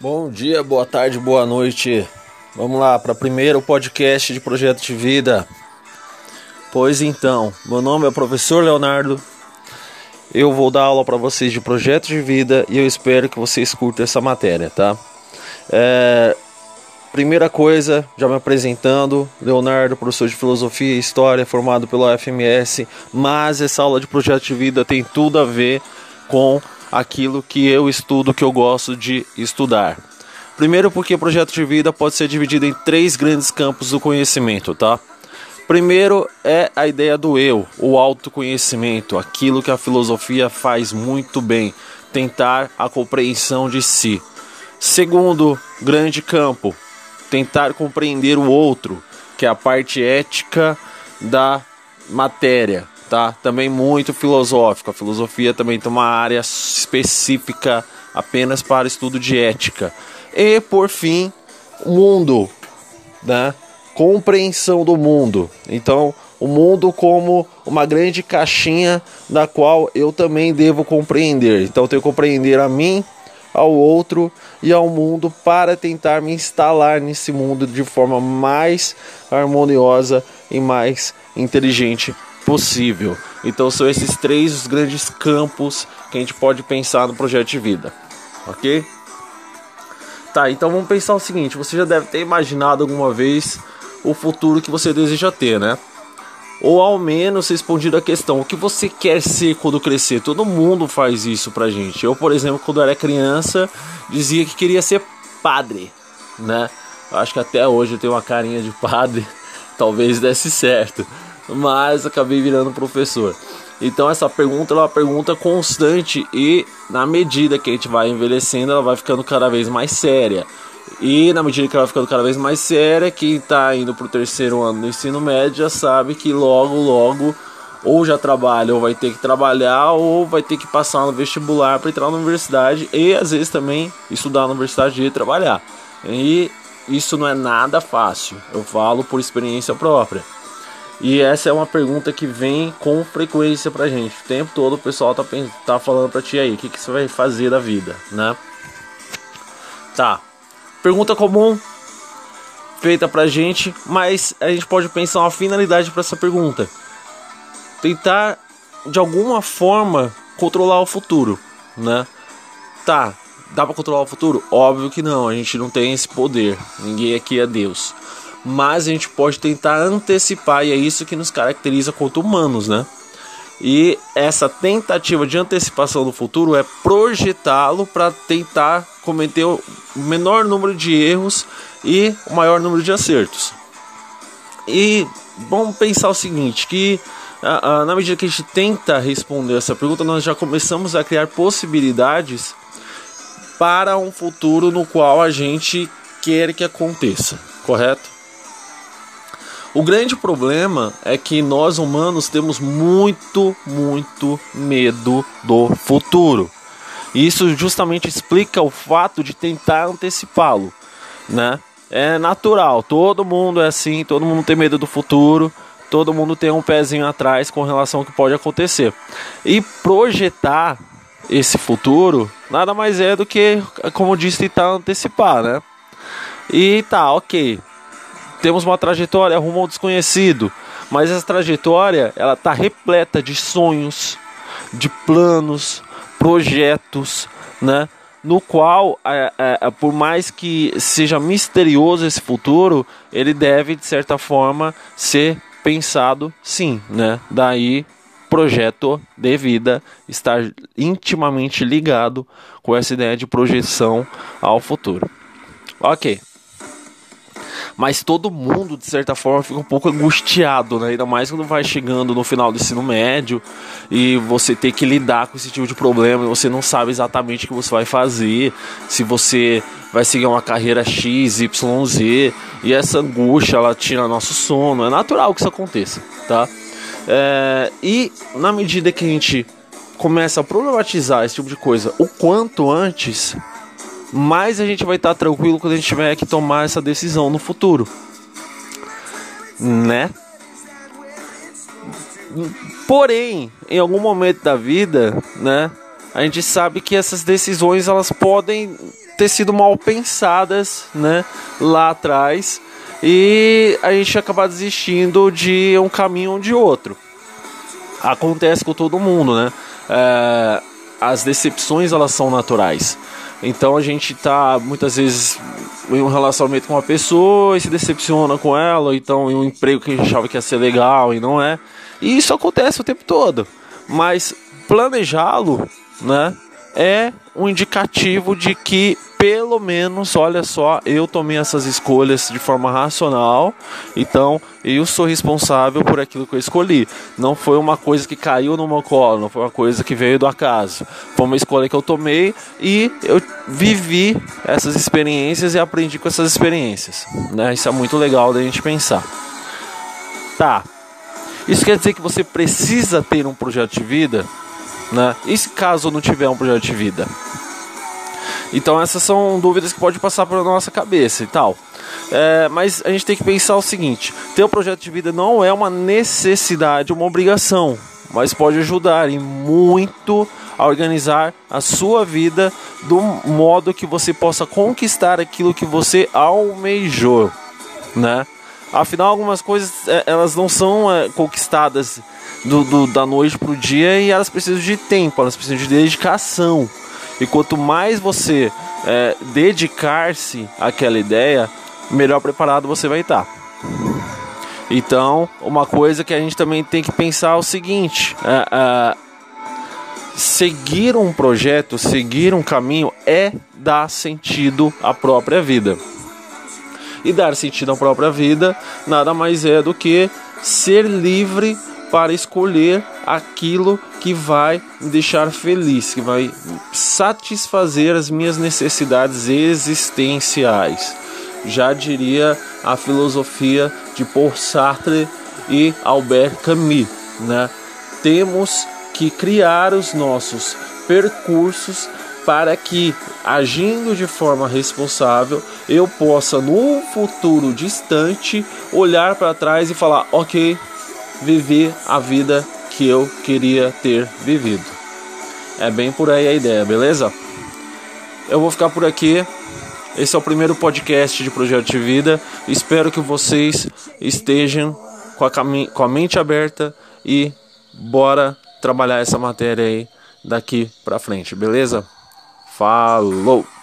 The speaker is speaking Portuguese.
Bom dia, boa tarde, boa noite. Vamos lá para o primeiro podcast de projeto de vida. Pois então, meu nome é professor Leonardo. Eu vou dar aula para vocês de projeto de vida e eu espero que vocês curtam essa matéria, tá? É, primeira coisa, já me apresentando, Leonardo, professor de filosofia e história, formado pela FMS, mas essa aula de projeto de vida tem tudo a ver com aquilo que eu estudo, que eu gosto de estudar. Primeiro, porque o projeto de vida pode ser dividido em três grandes campos do conhecimento, tá? Primeiro é a ideia do eu, o autoconhecimento, aquilo que a filosofia faz muito bem, tentar a compreensão de si. Segundo grande campo, tentar compreender o outro, que é a parte ética da matéria, tá? Também muito filosófico. A filosofia também tem uma área específica apenas para estudo de ética. E por fim, mundo, né? Compreensão do mundo. Então, o mundo como uma grande caixinha da qual eu também devo compreender. Então, eu tenho que compreender a mim, ao outro e ao mundo para tentar me instalar nesse mundo de forma mais harmoniosa e mais inteligente possível. Então são esses três os grandes campos que a gente pode pensar no projeto de vida, ok? Tá, então vamos pensar o seguinte: você já deve ter imaginado alguma vez o futuro que você deseja ter, né? Ou ao menos respondido a questão: o que você quer ser quando crescer? Todo mundo faz isso pra gente. Eu, por exemplo, quando era criança, dizia que queria ser padre, né? Acho que até hoje eu tenho uma carinha de padre, talvez desse certo mas acabei virando professor. Então essa pergunta é uma pergunta constante e na medida que a gente vai envelhecendo, ela vai ficando cada vez mais séria. E na medida que ela vai ficando cada vez mais séria, quem está indo para o terceiro ano do ensino médio já sabe que logo, logo ou já trabalha ou vai ter que trabalhar ou vai ter que passar no vestibular para entrar na universidade e às vezes também estudar na universidade e trabalhar. E isso não é nada fácil. Eu falo por experiência própria. E essa é uma pergunta que vem com frequência pra gente. O tempo todo o pessoal tá, tá falando pra ti aí, o que, que você vai fazer da vida, né? Tá. Pergunta comum feita pra gente, mas a gente pode pensar uma finalidade para essa pergunta. Tentar de alguma forma controlar o futuro, né? Tá, dá para controlar o futuro? Óbvio que não, a gente não tem esse poder. Ninguém aqui é Deus mas a gente pode tentar antecipar e é isso que nos caracteriza quanto humanos, né? E essa tentativa de antecipação do futuro é projetá-lo para tentar cometer o menor número de erros e o maior número de acertos. E vamos pensar o seguinte, que na medida que a gente tenta responder essa pergunta, nós já começamos a criar possibilidades para um futuro no qual a gente quer que aconteça, correto? O grande problema é que nós humanos temos muito, muito medo do futuro. E isso justamente explica o fato de tentar antecipá-lo, né? É natural, todo mundo é assim, todo mundo tem medo do futuro, todo mundo tem um pezinho atrás com relação ao que pode acontecer. E projetar esse futuro nada mais é do que, como disse, tentar antecipar, né? E tá, ok temos uma trajetória rumo ao desconhecido, mas essa trajetória ela está repleta de sonhos, de planos, projetos, né? No qual, é, é, é, por mais que seja misterioso esse futuro, ele deve de certa forma ser pensado, sim, né? Daí projeto de vida estar intimamente ligado com essa ideia de projeção ao futuro. Ok mas todo mundo, de certa forma, fica um pouco angustiado, né? Ainda mais quando vai chegando no final do ensino médio e você tem que lidar com esse tipo de problema você não sabe exatamente o que você vai fazer, se você vai seguir uma carreira X, Y, Z, e essa angústia ela tira nosso sono. É natural que isso aconteça, tá? É, e na medida que a gente começa a problematizar esse tipo de coisa o quanto antes, mais a gente vai estar tranquilo quando a gente tiver que tomar essa decisão no futuro. Né? Porém, em algum momento da vida, né, a gente sabe que essas decisões elas podem ter sido mal pensadas, né, lá atrás, e a gente acabar desistindo de um caminho ou de outro. Acontece com todo mundo, né? É, as decepções elas são naturais. Então a gente tá muitas vezes em um relacionamento com uma pessoa e se decepciona com ela, então em um emprego que a gente achava que ia ser legal e não é. E isso acontece o tempo todo. Mas planejá-lo, né, é um indicativo de que pelo menos, olha só, eu tomei essas escolhas de forma racional, então eu sou responsável por aquilo que eu escolhi. Não foi uma coisa que caiu no meu colo, não foi uma coisa que veio do acaso. Foi uma escolha que eu tomei e eu vivi essas experiências e aprendi com essas experiências. Né? Isso é muito legal da gente pensar. Tá. Isso quer dizer que você precisa ter um projeto de vida? Né? E se caso não tiver um projeto de vida? Então essas são dúvidas que pode passar pela nossa cabeça e tal. É, mas a gente tem que pensar o seguinte: ter um projeto de vida não é uma necessidade, uma obrigação, mas pode ajudar e muito a organizar a sua vida do modo que você possa conquistar aquilo que você almejou, né? Afinal, algumas coisas é, elas não são é, conquistadas do, do, da noite para o dia e elas precisam de tempo, elas precisam de dedicação. E quanto mais você é, dedicar-se àquela ideia, melhor preparado você vai estar. Então, uma coisa que a gente também tem que pensar é o seguinte: é, é, seguir um projeto, seguir um caminho é dar sentido à própria vida. E dar sentido à própria vida nada mais é do que ser livre para escolher aquilo que vai me deixar feliz, que vai satisfazer as minhas necessidades existenciais. Já diria a filosofia de Paul Sartre e Albert Camus, né? Temos que criar os nossos percursos para que, agindo de forma responsável, eu possa no futuro distante olhar para trás e falar: ok, viver a vida que eu queria ter vivido. É bem por aí a ideia, beleza? Eu vou ficar por aqui. Esse é o primeiro podcast de Projeto de Vida. Espero que vocês estejam com a, com a mente aberta e bora trabalhar essa matéria aí daqui pra frente, beleza? Falou!